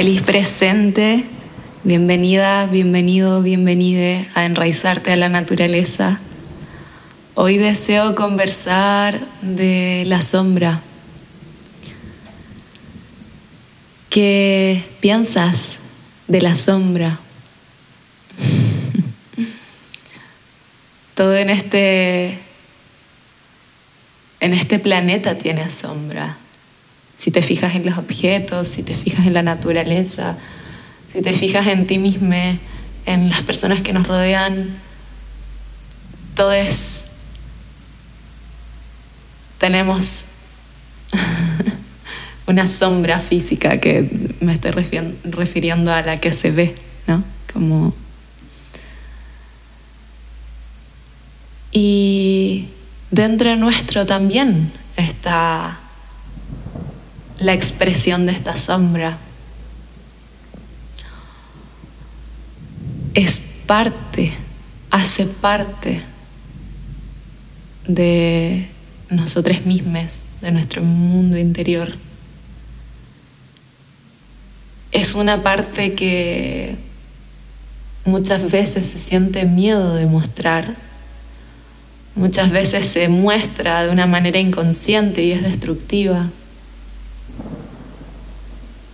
Feliz presente, bienvenida, bienvenido, bienvenide a enraizarte a la naturaleza. Hoy deseo conversar de la sombra. ¿Qué piensas de la sombra? Todo en este en este planeta tiene sombra si te fijas en los objetos, si te fijas en la naturaleza, si te fijas en ti mismo, en las personas que nos rodean, todo es... Tenemos una sombra física que me estoy refiriendo a la que se ve, ¿no? Como... Y dentro nuestro también está la expresión de esta sombra. Es parte, hace parte de nosotros mismos, de nuestro mundo interior. Es una parte que muchas veces se siente miedo de mostrar, muchas veces se muestra de una manera inconsciente y es destructiva.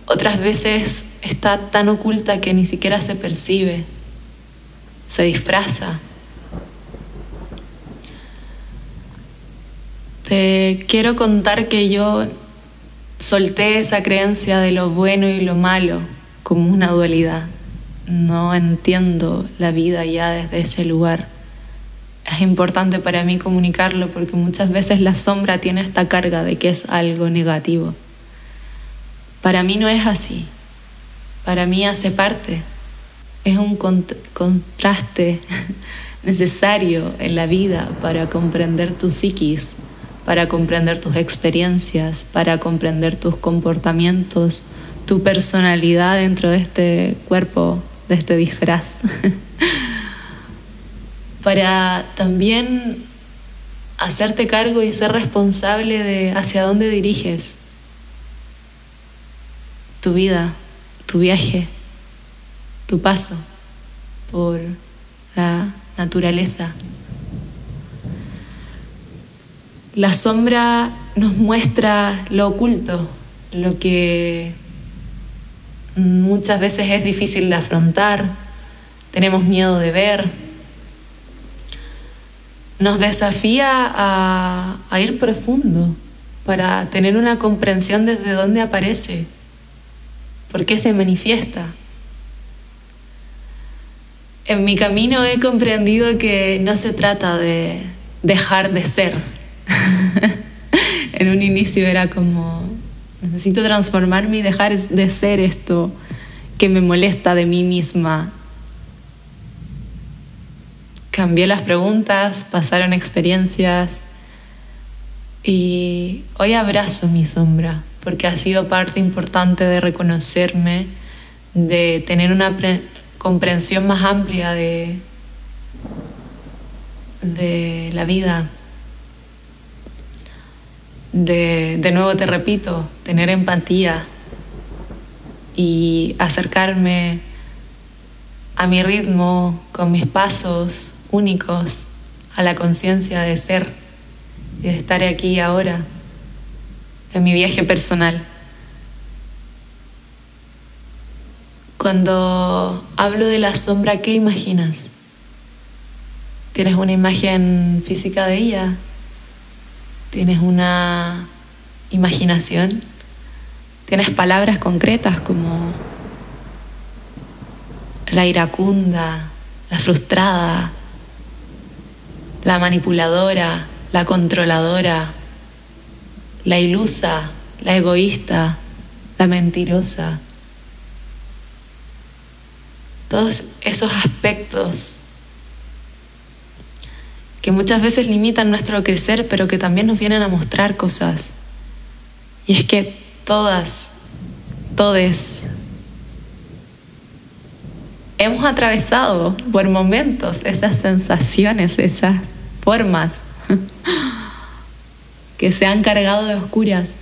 Otras veces está tan oculta que ni siquiera se percibe, se disfraza. Te quiero contar que yo solté esa creencia de lo bueno y lo malo como una dualidad. No entiendo la vida ya desde ese lugar. Es importante para mí comunicarlo porque muchas veces la sombra tiene esta carga de que es algo negativo. Para mí no es así. Para mí hace parte. Es un contraste necesario en la vida para comprender tu psiquis, para comprender tus experiencias, para comprender tus comportamientos, tu personalidad dentro de este cuerpo, de este disfraz. para también hacerte cargo y ser responsable de hacia dónde diriges tu vida, tu viaje, tu paso por la naturaleza. La sombra nos muestra lo oculto, lo que muchas veces es difícil de afrontar, tenemos miedo de ver. Nos desafía a, ir profundo para tener una comprensión desde dónde aparece ¿Por qué se manifiesta? En mi camino he comprendido que no se trata de dejar de ser. en un inicio era como, necesito transformarme y dejar de ser esto que me molesta de mí misma. Cambié las preguntas, pasaron experiencias y hoy abrazo mi sombra porque ha sido parte importante de reconocerme, de tener una comprensión más amplia de, la vida. De, de nuevo te repito, tener empatía y acercarme a mi ritmo, con mis pasos únicos, a la conciencia de ser y de estar aquí ahora en mi viaje personal. Cuando hablo de la sombra, ¿qué imaginas? ¿Tienes una imagen física de ella? ¿Tienes una imaginación? ¿Tienes palabras concretas como la iracunda, la frustrada, la manipuladora, la controladora, la ilusa, la egoísta, la mentirosa. Todos esos aspectos que muchas veces limitan nuestro crecer, pero que también nos vienen a mostrar cosas. Y es que todas, todes, hemos atravesado por momentos esas sensaciones, esas formas. que se han cargado de oscuras.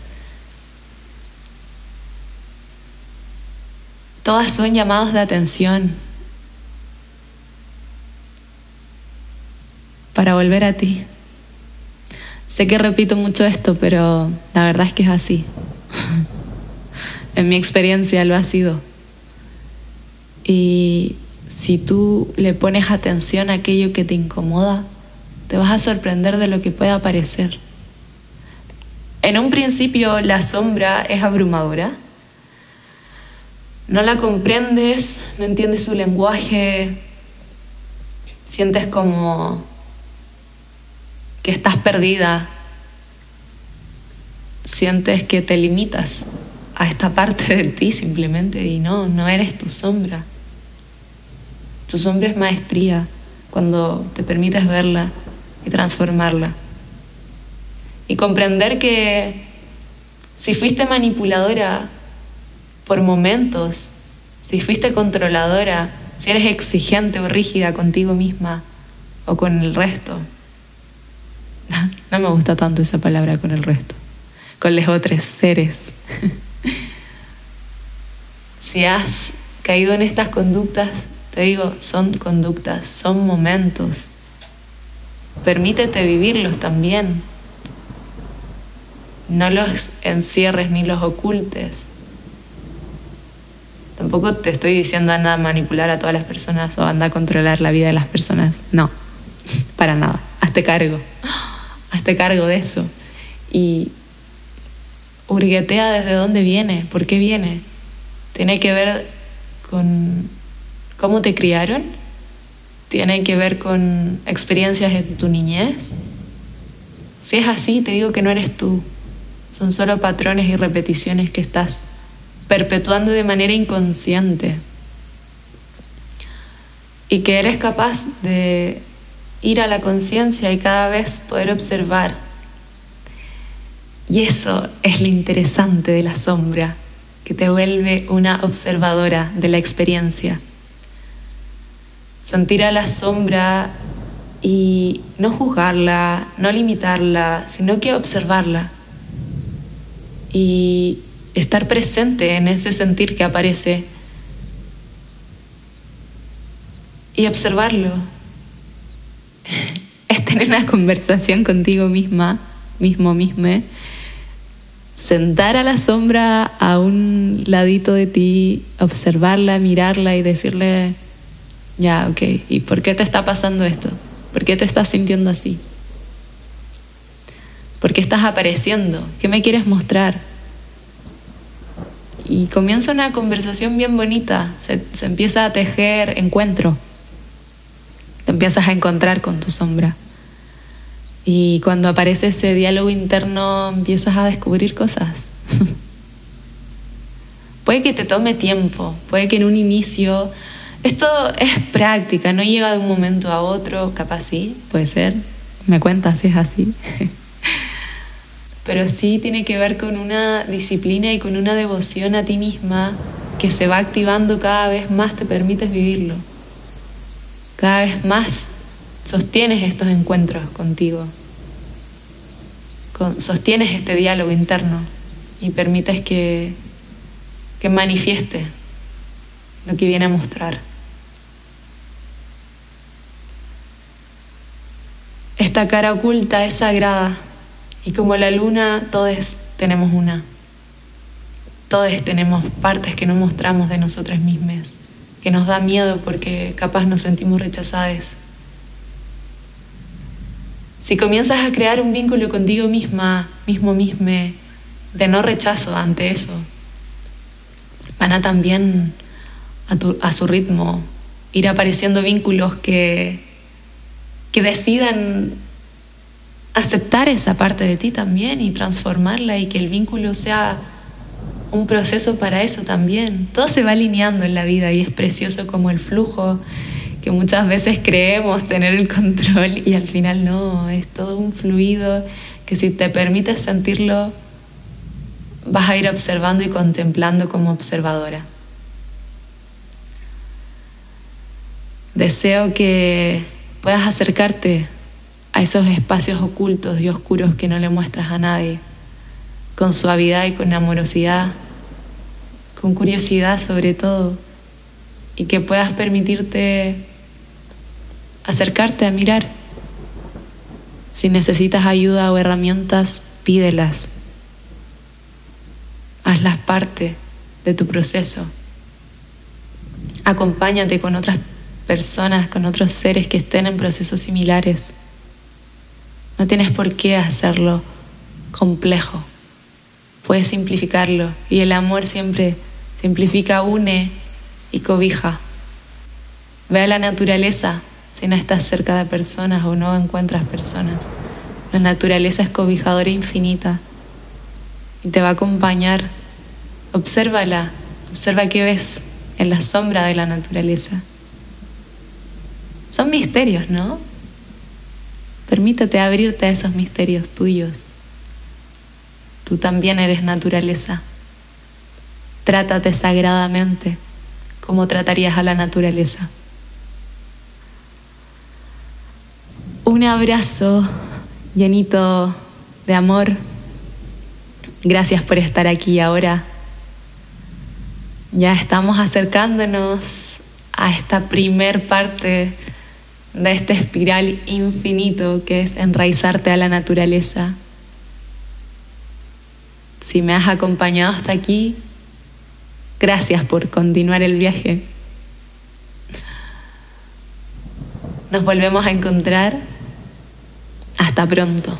Todas son llamados de atención para volver a ti. Sé que repito mucho esto, pero la verdad es que es así. en mi experiencia lo ha sido. Y si tú le pones atención a aquello que te incomoda, te vas a sorprender de lo que puede aparecer. En un principio la sombra es abrumadora no la comprendes, no entiendes su lenguaje, sientes como que estás perdida, sientes que te limitas a esta parte de ti simplemente y no, no eres tu sombra. Tu sombra es maestría cuando te permites verla y transformarla. Y comprender que si fuiste manipuladora por momentos, si fuiste controladora, si eres exigente o rígida contigo misma o con el resto. No me gusta tanto esa palabra con el resto, con los otros seres. Si has caído en estas conductas, te digo, son conductas, son momentos. Permítete vivirlos también. No los encierres ni los ocultes. Tampoco te estoy diciendo anda a manipular a todas las personas o anda a controlar la vida de las personas. No, para nada. Hazte cargo. Hazte cargo de eso. Y hurguetea desde dónde viene, por qué viene. Tiene que ver con cómo te criaron. Tiene que ver con experiencias de tu niñez. Si es así, te digo que no eres tú. Son solo patrones y repeticiones que estás perpetuando de manera inconsciente y que eres capaz de ir a la conciencia y cada vez poder observar. Y eso es lo interesante de la sombra, que te vuelve una observadora de la experiencia. Sentir a la sombra y no juzgarla, no limitarla, sino que observarla. Y estar presente en ese sentir que aparece y observarlo. Es tener una conversación contigo misma, mismo, mismo. Sentar a la sombra a un ladito de ti, observarla, mirarla y decirle, ya, ok, ¿y por qué te está pasando esto? ¿Por qué te estás sintiendo así? ¿Por qué estás apareciendo? ¿Qué me quieres mostrar? y comienza una conversación bien bonita, se, empieza a tejer encuentro, te empiezas a encontrar con tu sombra. Y cuando aparece ese diálogo interno empiezas a descubrir cosas. puede que te tome tiempo, puede que en un inicio... Esto es práctica, no llega de un momento a otro, capaz sí, puede ser. Me cuentas si es así. pero sí tiene que ver con una disciplina y con una devoción a ti misma que se va activando cada vez más, te permites vivirlo. Cada vez más sostienes estos encuentros contigo, sostienes este diálogo interno y permites que, que manifieste lo que viene a mostrar. Esta cara oculta es sagrada y como la luna, todos tenemos una. Todos tenemos partes que no mostramos de nosotras mismas, que nos da miedo porque capaz nos sentimos rechazadas. Si comienzas a crear un vínculo contigo misma, mismo misme, de no rechazo ante eso, van a también a, a su ritmo ir apareciendo vínculos que, que decidan aceptar esa parte de ti también y transformarla y que el vínculo sea un proceso para eso también. Todo se va alineando en la vida y es precioso como el flujo que muchas veces creemos tener el control y al final no, es todo un fluido que si te permites sentirlo vas a ir observando y contemplando como observadora. Deseo que puedas acercarte a esos espacios ocultos y oscuros que no le muestras a nadie, con suavidad y con amorosidad, con curiosidad sobre todo. y que puedas permitirte acercarte a mirar. Si necesitas ayuda o herramientas, pídelas. Hazlas parte de tu proceso. Acompáñate con otras personas, con otros seres que estén en procesos similares. No tienes por qué hacerlo complejo. Puedes simplificarlo y el amor siempre simplifica, une y cobija. Ve a la naturaleza si no estás cerca de personas o no encuentras personas. La naturaleza es cobijadora infinita y te va a acompañar. Obsérvala, observa qué ves en la sombra de la naturaleza. Son misterios, ¿no? Permítete abrirte a esos misterios tuyos. Tú también eres naturaleza. Trátate sagradamente como tratarías a la naturaleza. Un abrazo llenito de amor. Gracias por estar aquí ahora. Ya estamos acercándonos a esta primer parte de este espiral infinito que es enraizarte a la naturaleza. Si me has acompañado hasta aquí, gracias por continuar el viaje. Nos volvemos a encontrar. Hasta pronto.